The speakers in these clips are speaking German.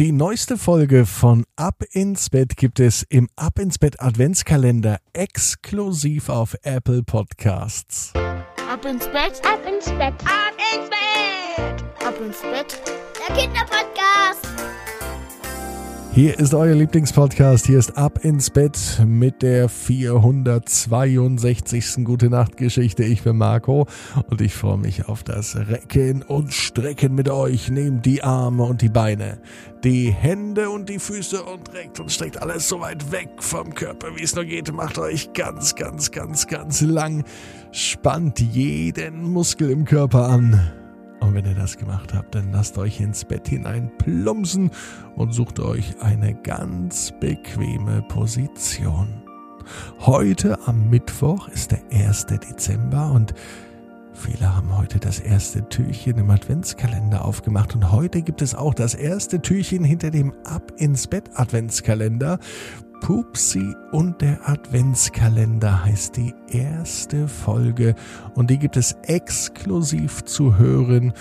Die neueste Folge von Ab ins Bett gibt es im Ab ins Bett Adventskalender exklusiv auf Apple Podcasts. Ab ins Bett, Ab ins Bett, ab ins Bett, ab ins Bett. der Kinderpodcast. Hier ist euer Lieblingspodcast. Hier ist Ab ins Bett mit der 462. Gute Nacht Geschichte. Ich bin Marco und ich freue mich auf das Recken und Strecken mit euch. Nehmt die Arme und die Beine, die Hände und die Füße und reckt und streckt alles so weit weg vom Körper, wie es nur geht. Macht euch ganz, ganz, ganz, ganz lang. Spannt jeden Muskel im Körper an. Und wenn ihr das gemacht habt, dann lasst euch ins Bett hinein plumpsen und sucht euch eine ganz bequeme Position. Heute am Mittwoch ist der 1. Dezember und viele haben heute das erste Türchen im Adventskalender aufgemacht und heute gibt es auch das erste Türchen hinter dem Ab ins Bett Adventskalender. Pupsi und der Adventskalender heißt die erste Folge und die gibt es exklusiv zu hören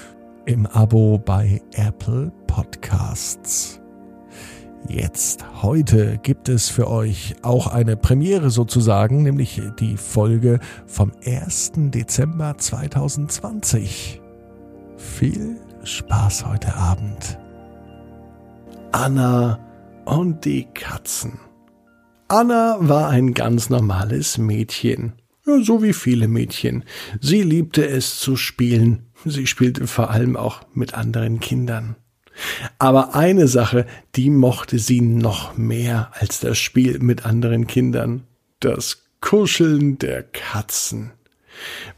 im Abo bei Apple Podcasts. Jetzt, heute gibt es für euch auch eine Premiere sozusagen, nämlich die Folge vom 1. Dezember 2020. Viel Spaß heute Abend. Anna und die Katzen. Anna war ein ganz normales Mädchen. So wie viele Mädchen. Sie liebte es zu spielen. Sie spielte vor allem auch mit anderen Kindern. Aber eine Sache, die mochte sie noch mehr als das Spiel mit anderen Kindern. Das Kuscheln der Katzen.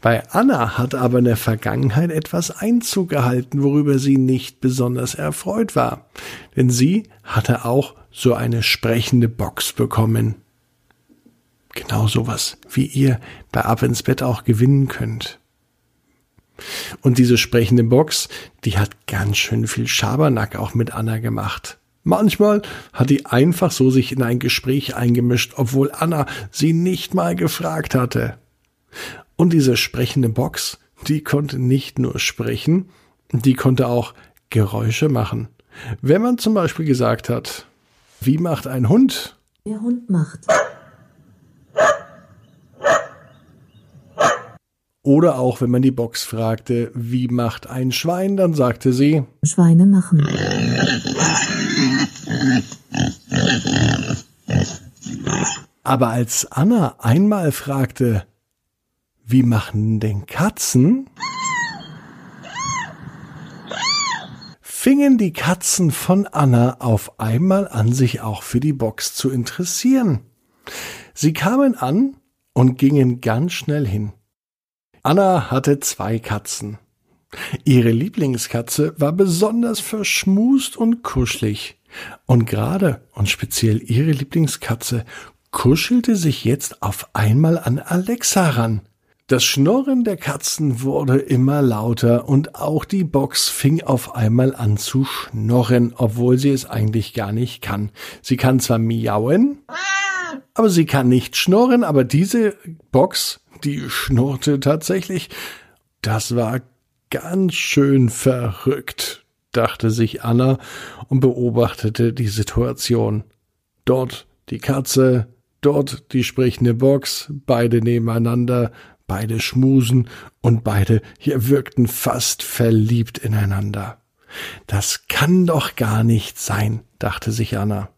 Bei Anna hat aber in der Vergangenheit etwas Einzug gehalten, worüber sie nicht besonders erfreut war. Denn sie hatte auch so eine sprechende Box bekommen. Genau sowas, wie ihr bei Ab ins Bett auch gewinnen könnt. Und diese sprechende Box, die hat ganz schön viel Schabernack auch mit Anna gemacht. Manchmal hat die einfach so sich in ein Gespräch eingemischt, obwohl Anna sie nicht mal gefragt hatte. Und diese sprechende Box, die konnte nicht nur sprechen, die konnte auch Geräusche machen. Wenn man zum Beispiel gesagt hat, wie macht ein Hund? Der Hund macht. Oder auch wenn man die Box fragte, wie macht ein Schwein, dann sagte sie, Schweine machen. aber als Anna einmal fragte, wie machen denn Katzen? Fingen die Katzen von Anna auf einmal an, sich auch für die Box zu interessieren. Sie kamen an und gingen ganz schnell hin. Anna hatte zwei Katzen. Ihre Lieblingskatze war besonders verschmust und kuschelig. Und gerade und speziell ihre Lieblingskatze kuschelte sich jetzt auf einmal an Alexa ran. Das Schnurren der Katzen wurde immer lauter und auch die Box fing auf einmal an zu schnorren, obwohl sie es eigentlich gar nicht kann. Sie kann zwar miauen, aber sie kann nicht schnorren, aber diese Box, die schnurrte tatsächlich. Das war ganz schön verrückt, dachte sich Anna und beobachtete die Situation. Dort die Katze, dort die sprechende Box, beide nebeneinander, beide schmusen und beide hier wirkten fast verliebt ineinander. Das kann doch gar nicht sein, dachte sich Anna.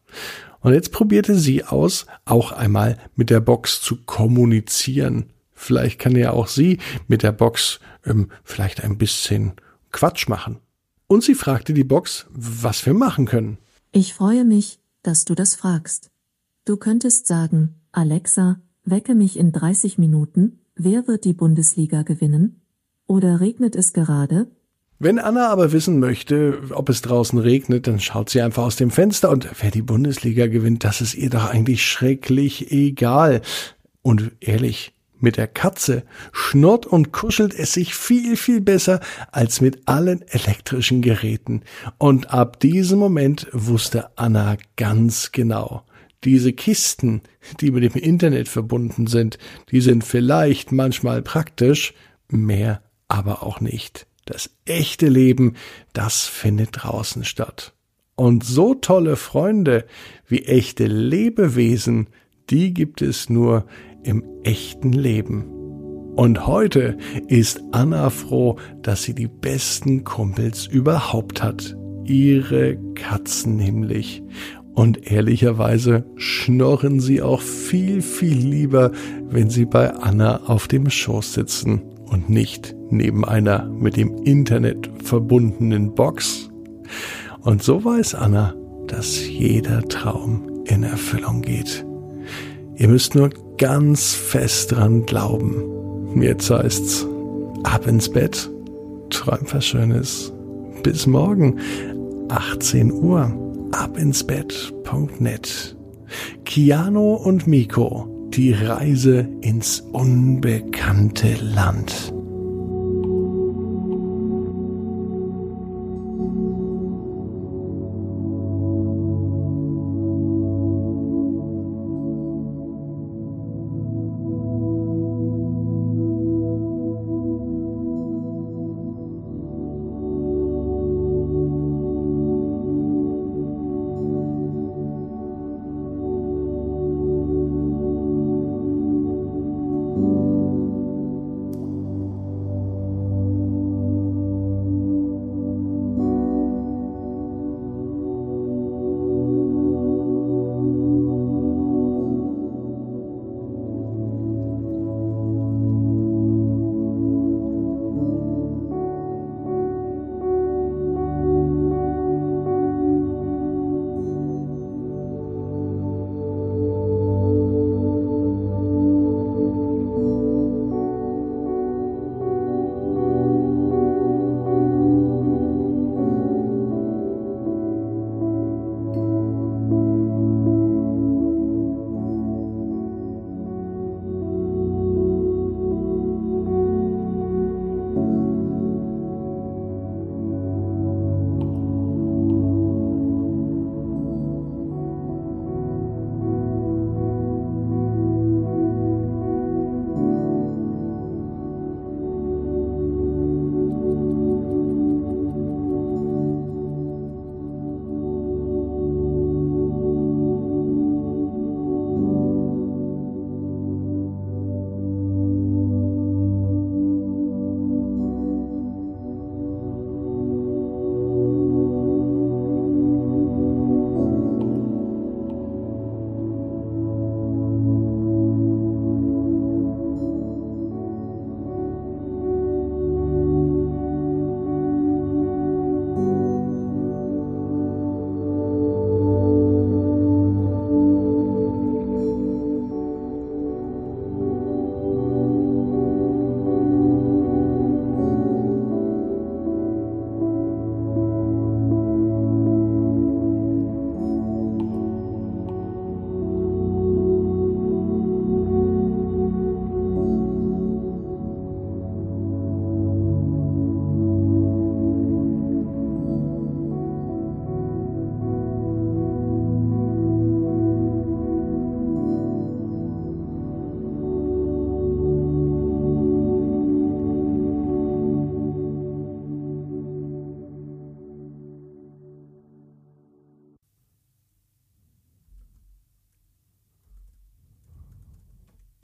Und jetzt probierte sie aus, auch einmal mit der Box zu kommunizieren. Vielleicht kann ja auch sie mit der Box ähm, vielleicht ein bisschen Quatsch machen. Und sie fragte die Box, was wir machen können. Ich freue mich, dass du das fragst. Du könntest sagen, Alexa, wecke mich in 30 Minuten, wer wird die Bundesliga gewinnen? Oder regnet es gerade? Wenn Anna aber wissen möchte, ob es draußen regnet, dann schaut sie einfach aus dem Fenster und wer die Bundesliga gewinnt, das ist ihr doch eigentlich schrecklich egal. Und ehrlich, mit der Katze schnurrt und kuschelt es sich viel, viel besser als mit allen elektrischen Geräten. Und ab diesem Moment wusste Anna ganz genau, diese Kisten, die mit dem Internet verbunden sind, die sind vielleicht manchmal praktisch, mehr aber auch nicht. Das echte Leben, das findet draußen statt. Und so tolle Freunde wie echte Lebewesen, die gibt es nur im echten Leben. Und heute ist Anna froh, dass sie die besten Kumpels überhaupt hat. Ihre Katzen nämlich. Und ehrlicherweise schnorren sie auch viel, viel lieber, wenn sie bei Anna auf dem Schoß sitzen und nicht neben einer mit dem Internet verbundenen Box. Und so weiß Anna, dass jeder Traum in Erfüllung geht. Ihr müsst nur ganz fest dran glauben. Jetzt heißt's ab ins Bett, träumt was Schönes. Bis morgen, 18 Uhr, abinsbett.net. Kiano und Miko, die Reise ins unbekannte Land.